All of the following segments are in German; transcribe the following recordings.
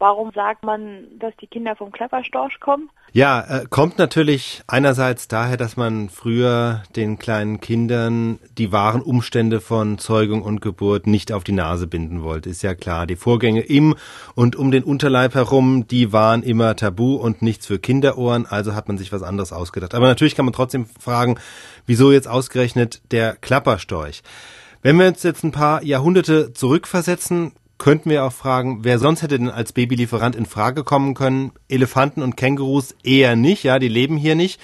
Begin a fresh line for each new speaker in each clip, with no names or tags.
Warum sagt man, dass die Kinder vom Klapperstorch kommen?
Ja, äh, kommt natürlich einerseits daher, dass man früher den kleinen Kindern die wahren Umstände von Zeugung und Geburt nicht auf die Nase binden wollte. Ist ja klar, die Vorgänge im und um den Unterleib herum, die waren immer tabu und nichts für Kinderohren, also hat man sich was anderes ausgedacht. Aber natürlich kann man trotzdem fragen, wieso jetzt ausgerechnet der Klapperstorch? Wenn wir uns jetzt ein paar Jahrhunderte zurückversetzen, könnten wir auch fragen, wer sonst hätte denn als Babylieferant in Frage kommen können? Elefanten und Kängurus eher nicht, ja, die leben hier nicht.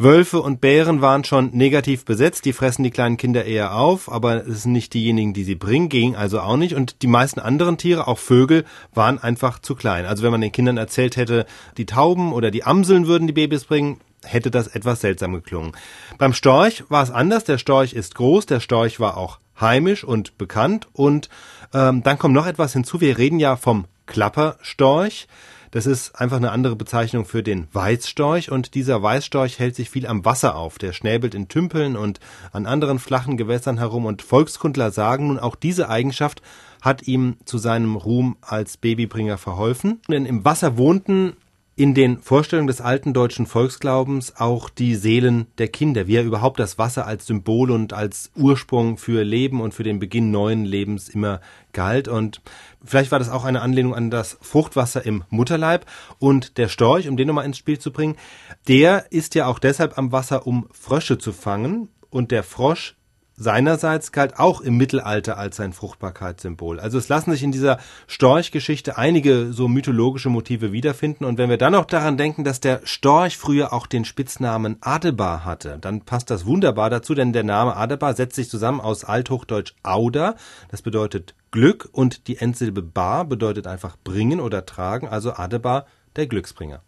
Wölfe und Bären waren schon negativ besetzt, die fressen die kleinen Kinder eher auf, aber es sind nicht diejenigen, die sie bringen, ging also auch nicht. Und die meisten anderen Tiere, auch Vögel, waren einfach zu klein. Also wenn man den Kindern erzählt hätte, die Tauben oder die Amseln würden die Babys bringen, hätte das etwas seltsam geklungen. Beim Storch war es anders. Der Storch ist groß, der Storch war auch heimisch und bekannt und ähm, dann kommt noch etwas hinzu. Wir reden ja vom Klapperstorch. Das ist einfach eine andere Bezeichnung für den Weißstorch und dieser Weißstorch hält sich viel am Wasser auf. Der schnäbelt in Tümpeln und an anderen flachen Gewässern herum und Volkskundler sagen nun auch diese Eigenschaft hat ihm zu seinem Ruhm als Babybringer verholfen. Denn im Wasser wohnten in den Vorstellungen des alten deutschen Volksglaubens auch die Seelen der Kinder, wie er überhaupt das Wasser als Symbol und als Ursprung für Leben und für den Beginn neuen Lebens immer galt. Und vielleicht war das auch eine Anlehnung an das Fruchtwasser im Mutterleib. Und der Storch, um den nochmal ins Spiel zu bringen, der ist ja auch deshalb am Wasser, um Frösche zu fangen. Und der Frosch seinerseits galt auch im Mittelalter als sein Fruchtbarkeitssymbol. Also es lassen sich in dieser Storchgeschichte einige so mythologische Motive wiederfinden. Und wenn wir dann noch daran denken, dass der Storch früher auch den Spitznamen Adebar hatte, dann passt das wunderbar dazu, denn der Name Adebar setzt sich zusammen aus Althochdeutsch Auda, das bedeutet Glück, und die Endsilbe Bar bedeutet einfach bringen oder tragen, also Adebar, der Glücksbringer.